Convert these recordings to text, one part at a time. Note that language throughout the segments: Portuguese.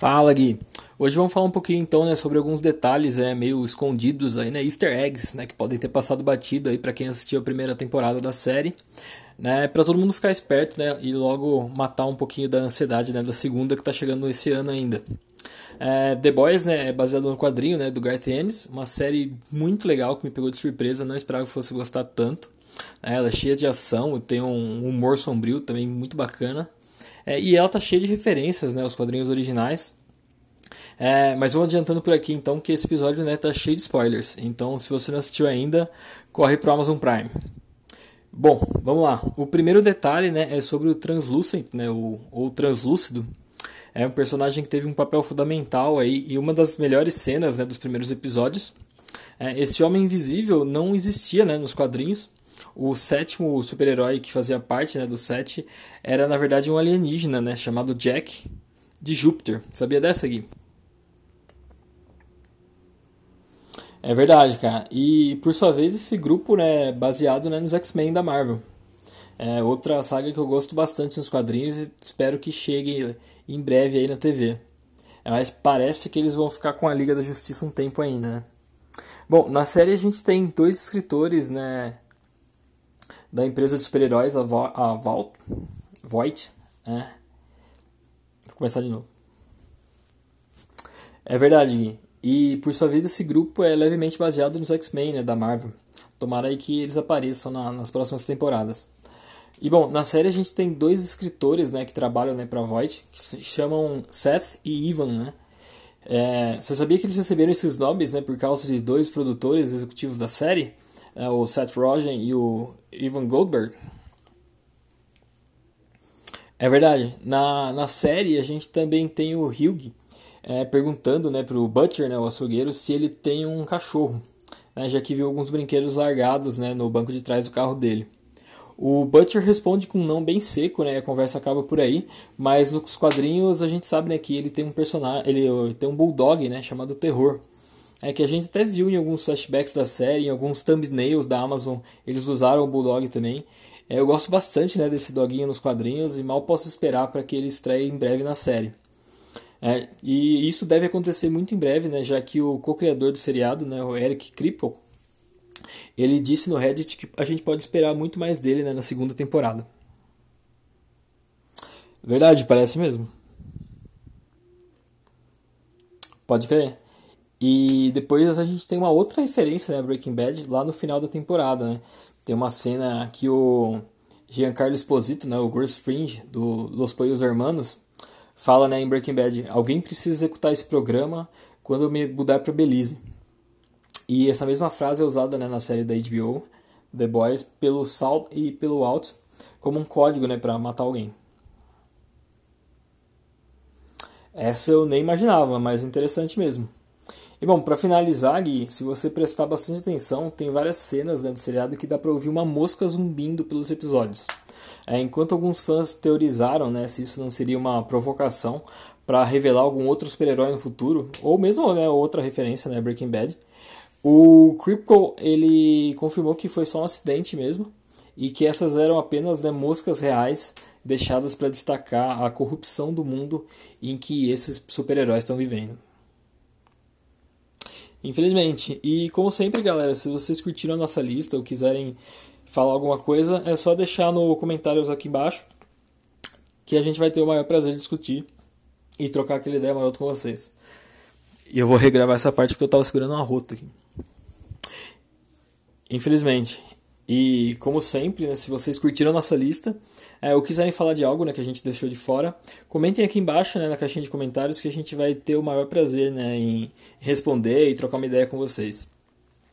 Fala Gui. Hoje vamos falar um pouquinho então né, sobre alguns detalhes é, meio escondidos aí, né, Easter eggs, né, que podem ter passado batido aí para quem assistiu a primeira temporada da série, né, para todo mundo ficar esperto, né, e logo matar um pouquinho da ansiedade, né, da segunda que está chegando esse ano ainda. É, The Boys, né, é baseado no quadrinho, né, do Garth Ennis, uma série muito legal que me pegou de surpresa, não esperava que fosse gostar tanto. É, ela é cheia de ação, tem um humor sombrio também muito bacana. É, e ela tá cheia de referências, né, aos quadrinhos originais. É, mas vou adiantando por aqui então que esse episódio né, tá cheio de spoilers. Então, se você não assistiu ainda, corre pro Amazon Prime. Bom, vamos lá. O primeiro detalhe né, é sobre o Translucent, né, o, ou Translúcido. É um personagem que teve um papel fundamental aí e uma das melhores cenas né, dos primeiros episódios. É, esse homem invisível não existia né, nos quadrinhos. O sétimo super-herói que fazia parte né, do set era, na verdade, um alienígena né, chamado Jack de Júpiter. Sabia dessa, Gui? É verdade, cara. E, por sua vez, esse grupo né, baseado né, nos X-Men da Marvel. É outra saga que eu gosto bastante nos quadrinhos e espero que chegue em breve aí na TV. Mas parece que eles vão ficar com a Liga da Justiça um tempo ainda, né? Bom, na série a gente tem dois escritores, né, da empresa de super-heróis, a, Vo a Vault, Voight, né? Vou começar de novo. É verdade, Gui. E por sua vez esse grupo é levemente baseado nos X-Men, né, da Marvel. Tomara aí que eles apareçam na, nas próximas temporadas. E bom, na série a gente tem dois escritores, né, que trabalham, né, para Voight, que se chamam Seth e Ivan, né? É, você sabia que eles receberam esses nomes, né, por causa de dois produtores executivos da série? É, o Seth Rogen e o Ivan Goldberg. É verdade. Na, na série a gente também tem o Hugh é, perguntando né, para o Butcher, né, o açougueiro, se ele tem um cachorro, né, já que viu alguns brinquedos largados né, no banco de trás do carro dele. O Butcher responde com um não bem seco, né? A conversa acaba por aí, mas nos quadrinhos a gente sabe né, que ele tem um personagem, ele tem um bulldog, né, chamado Terror é que a gente até viu em alguns flashbacks da série, em alguns thumbnails da Amazon, eles usaram o Bulldog também. É, eu gosto bastante né, desse doguinho nos quadrinhos e mal posso esperar para que ele estreie em breve na série. É, e isso deve acontecer muito em breve, né, já que o co-criador do seriado, né, o Eric Kripke, ele disse no Reddit que a gente pode esperar muito mais dele né, na segunda temporada. Verdade, parece mesmo. Pode crer. E depois a gente tem uma outra referência, né, Breaking Bad, lá no final da temporada, né? Tem uma cena que o Giancarlo Esposito, né, o Gus Fringe, do Los Pollos Hermanos, fala né, em Breaking Bad, alguém precisa executar esse programa quando eu me mudar para Belize. E essa mesma frase é usada né, na série da HBO, The Boys, pelo Salt e pelo Alt, como um código né, para matar alguém. Essa eu nem imaginava, mas interessante mesmo. E bom, para finalizar, Gui, se você prestar bastante atenção, tem várias cenas dentro do seriado que dá para ouvir uma mosca zumbindo pelos episódios. É, enquanto alguns fãs teorizaram né, se isso não seria uma provocação para revelar algum outro super-herói no futuro, ou mesmo né, outra referência, né, Breaking Bad, o Kripke ele confirmou que foi só um acidente mesmo e que essas eram apenas né, moscas reais deixadas para destacar a corrupção do mundo em que esses super-heróis estão vivendo. Infelizmente. E como sempre, galera, se vocês curtiram a nossa lista ou quiserem falar alguma coisa, é só deixar no comentários aqui embaixo que a gente vai ter o maior prazer de discutir e trocar aquela ideia maroto com vocês. E eu vou regravar essa parte porque eu tava segurando uma rota aqui. Infelizmente. E como sempre, né, se vocês curtiram a nossa lista, é, ou quiserem falar de algo né, que a gente deixou de fora, comentem aqui embaixo né, na caixinha de comentários que a gente vai ter o maior prazer né, em responder e trocar uma ideia com vocês.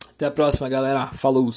Até a próxima, galera. Falou!